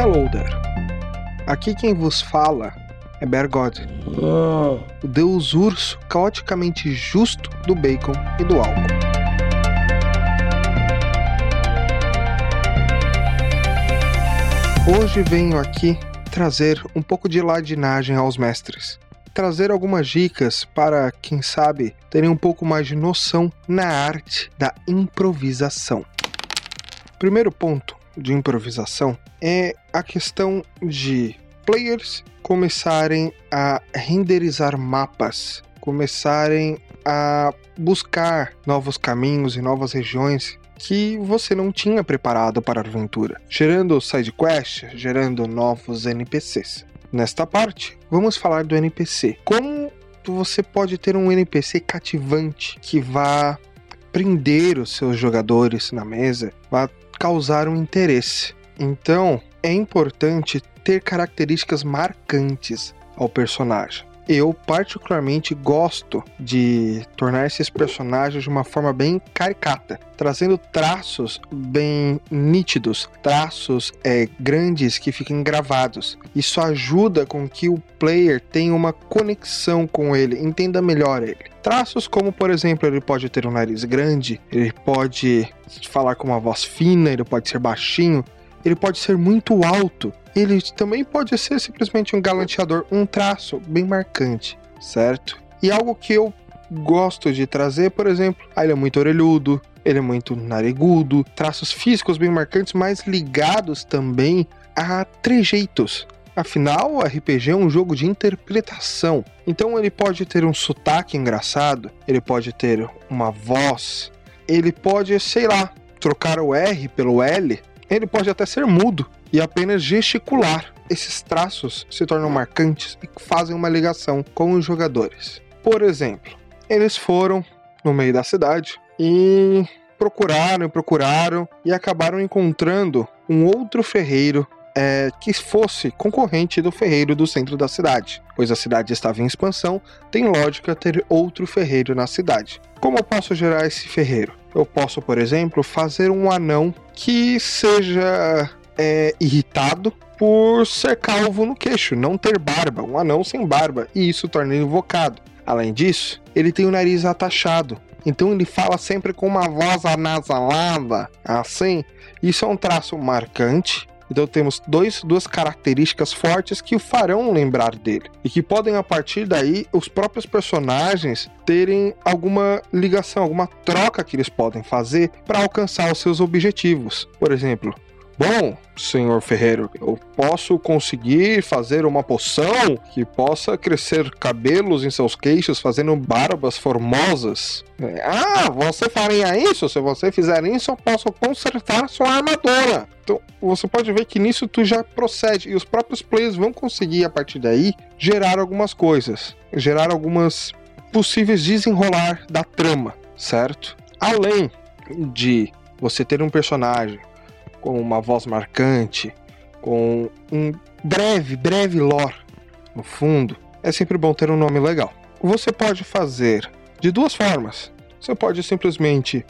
Hello there. Aqui quem vos fala é Bergod, o deus urso caoticamente justo do bacon e do álcool. Hoje venho aqui trazer um pouco de ladinagem aos mestres. Trazer algumas dicas para, quem sabe, terem um pouco mais de noção na arte da improvisação. Primeiro ponto de improvisação é a questão de players começarem a renderizar mapas, começarem a buscar novos caminhos e novas regiões que você não tinha preparado para a aventura, gerando side quests, gerando novos NPCs. Nesta parte, vamos falar do NPC. Como você pode ter um NPC cativante que vá prender os seus jogadores na mesa, vá causar um interesse. Então, é importante ter características marcantes ao personagem. Eu, particularmente, gosto de tornar esses personagens de uma forma bem caricata, trazendo traços bem nítidos, traços é, grandes que fiquem gravados. Isso ajuda com que o player tenha uma conexão com ele, entenda melhor ele. Traços como, por exemplo, ele pode ter um nariz grande, ele pode falar com uma voz fina, ele pode ser baixinho, ele pode ser muito alto, ele também pode ser simplesmente um galanteador, um traço bem marcante, certo? E algo que eu gosto de trazer, por exemplo, ah, ele é muito orelhudo, ele é muito narigudo, traços físicos bem marcantes, mas ligados também a trejeitos. Afinal, RPG é um jogo de interpretação. Então ele pode ter um sotaque engraçado, ele pode ter uma voz, ele pode, sei lá, trocar o R pelo L, ele pode até ser mudo e apenas gesticular. Esses traços se tornam marcantes e fazem uma ligação com os jogadores. Por exemplo, eles foram no meio da cidade e procuraram e procuraram e acabaram encontrando um outro ferreiro é, que fosse concorrente do ferreiro do centro da cidade, pois a cidade estava em expansão, tem lógica ter outro ferreiro na cidade. Como eu posso gerar esse ferreiro? Eu posso, por exemplo, fazer um anão que seja é, irritado por ser calvo no queixo, não ter barba, um anão sem barba, e isso torna ele invocado. Além disso, ele tem o nariz atachado, então ele fala sempre com uma voz anasalada, assim. Isso é um traço marcante. Então temos dois, duas características fortes que o farão lembrar dele. E que podem, a partir daí, os próprios personagens terem alguma ligação, alguma troca que eles podem fazer para alcançar os seus objetivos. Por exemplo, Bom, senhor Ferreiro, eu posso conseguir fazer uma poção que possa crescer cabelos em seus queixos, fazendo barbas formosas. É, ah, você faria isso? Se você fizer isso, eu posso consertar sua armadura. Então, você pode ver que nisso tu já procede. E os próprios players vão conseguir, a partir daí, gerar algumas coisas. Gerar algumas possíveis desenrolar da trama, certo? Além de você ter um personagem com uma voz marcante, com um breve, breve lore no fundo, é sempre bom ter um nome legal. Você pode fazer de duas formas. Você pode simplesmente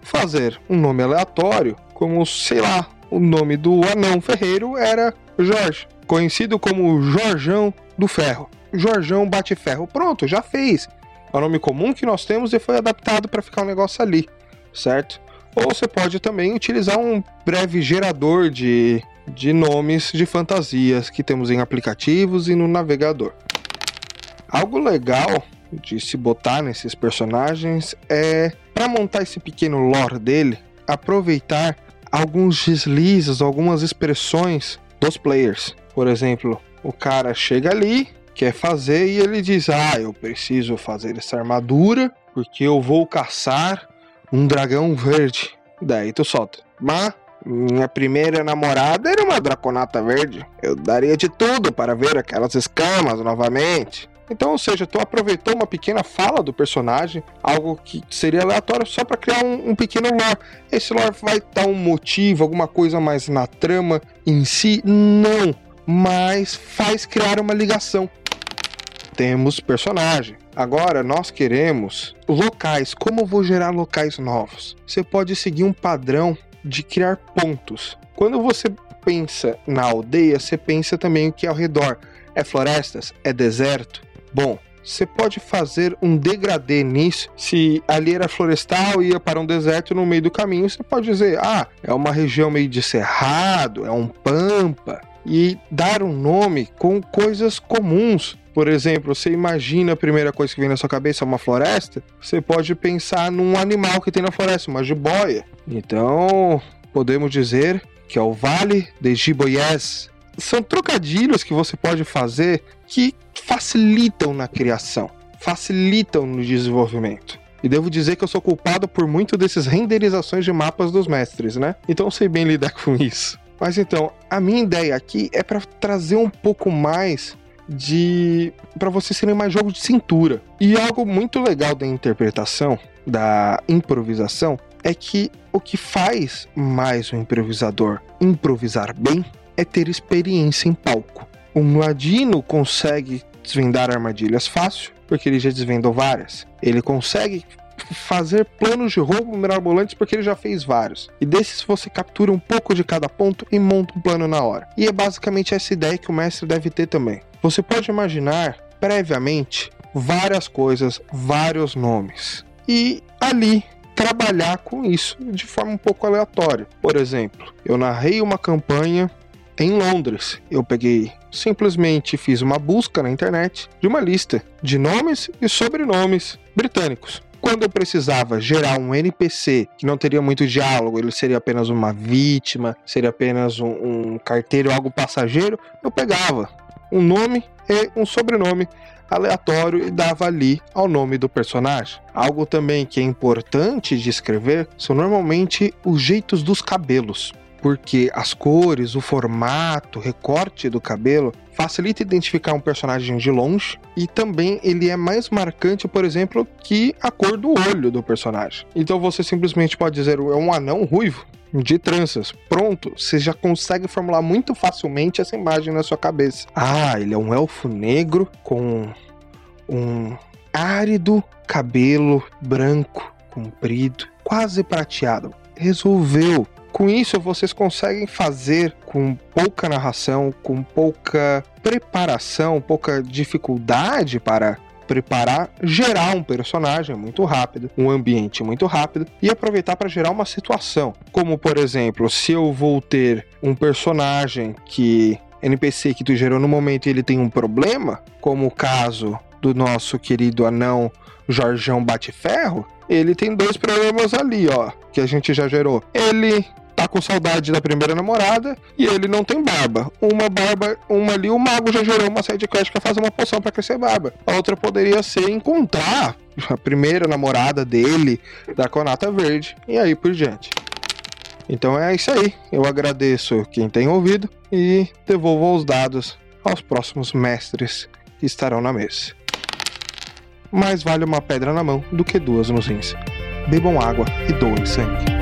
fazer um nome aleatório, como, sei lá, o nome do anão ferreiro era Jorge, conhecido como Jorjão do Ferro. Jorjão bate ferro. Pronto, já fez. É o nome comum que nós temos e foi adaptado para ficar um negócio ali, certo? Ou você pode também utilizar um breve gerador de, de nomes de fantasias que temos em aplicativos e no navegador. Algo legal de se botar nesses personagens é para montar esse pequeno lore dele, aproveitar alguns deslizes, algumas expressões dos players. Por exemplo, o cara chega ali, quer fazer e ele diz: "Ah, eu preciso fazer essa armadura porque eu vou caçar um dragão verde. Daí tu solta. Mas minha primeira namorada era uma draconata verde. Eu daria de tudo para ver aquelas escamas novamente. Então, ou seja, tu aproveitou uma pequena fala do personagem, algo que seria aleatório só para criar um, um, pequeno lore. Esse lore vai dar um motivo, alguma coisa mais na trama em si? Não, mas faz criar uma ligação. Temos personagem. Agora nós queremos locais. Como eu vou gerar locais novos? Você pode seguir um padrão de criar pontos. Quando você pensa na aldeia, você pensa também o que é ao redor. É florestas? É deserto? Bom, você pode fazer um degradê nisso. Se ali era florestal e ia para um deserto no meio do caminho, você pode dizer: ah, é uma região meio de cerrado, é um pampa. E dar um nome com coisas comuns. Por exemplo, você imagina a primeira coisa que vem na sua cabeça uma floresta, você pode pensar num animal que tem na floresta, uma jiboia. Então, podemos dizer que é o Vale de Jiboiés. São trocadilhos que você pode fazer que facilitam na criação, facilitam no desenvolvimento. E devo dizer que eu sou culpado por muito desses renderizações de mapas dos mestres, né? Então sei bem lidar com isso. Mas então, a minha ideia aqui é para trazer um pouco mais de para vocês serem mais jogo de cintura. E algo muito legal da interpretação, da improvisação, é que o que faz mais o improvisador improvisar bem é ter experiência em palco. O Ladino consegue desvendar armadilhas fácil, porque ele já desvendou várias. Ele consegue fazer planos de roubo mirabolantes porque ele já fez vários. E desses você captura um pouco de cada ponto e monta um plano na hora. E é basicamente essa ideia que o mestre deve ter também. Você pode imaginar previamente várias coisas, vários nomes. E ali trabalhar com isso de forma um pouco aleatória. Por exemplo, eu narrei uma campanha em Londres. Eu peguei simplesmente fiz uma busca na internet de uma lista de nomes e sobrenomes britânicos. Quando eu precisava gerar um NPC que não teria muito diálogo, ele seria apenas uma vítima, seria apenas um, um carteiro, algo passageiro, eu pegava um nome e um sobrenome aleatório e dava ali ao nome do personagem. Algo também que é importante de escrever são normalmente os jeitos dos cabelos porque as cores, o formato, o recorte do cabelo facilita identificar um personagem de longe e também ele é mais marcante, por exemplo, que a cor do olho do personagem. Então você simplesmente pode dizer é um anão ruivo de tranças. Pronto, você já consegue formular muito facilmente essa imagem na sua cabeça. Ah, ele é um elfo negro com um árido cabelo branco, comprido, quase prateado. Resolveu. Com isso, vocês conseguem fazer com pouca narração, com pouca preparação, pouca dificuldade para preparar, gerar um personagem muito rápido, um ambiente muito rápido e aproveitar para gerar uma situação. Como, por exemplo, se eu vou ter um personagem que NPC que tu gerou no momento ele tem um problema, como o caso do nosso querido anão Jorjão Bateferro, ele tem dois problemas ali, ó, que a gente já gerou. Ele com saudade da primeira namorada e ele não tem barba. Uma barba, uma ali, o mago já gerou uma side quest pra fazer uma poção para crescer barba. A outra poderia ser encontrar a primeira namorada dele, da Conata Verde, e aí por diante. Então é isso aí. Eu agradeço quem tem ouvido e devolvo os dados aos próximos mestres que estarão na mesa. Mais vale uma pedra na mão do que duas nos rins. Bebam água e doem sangue.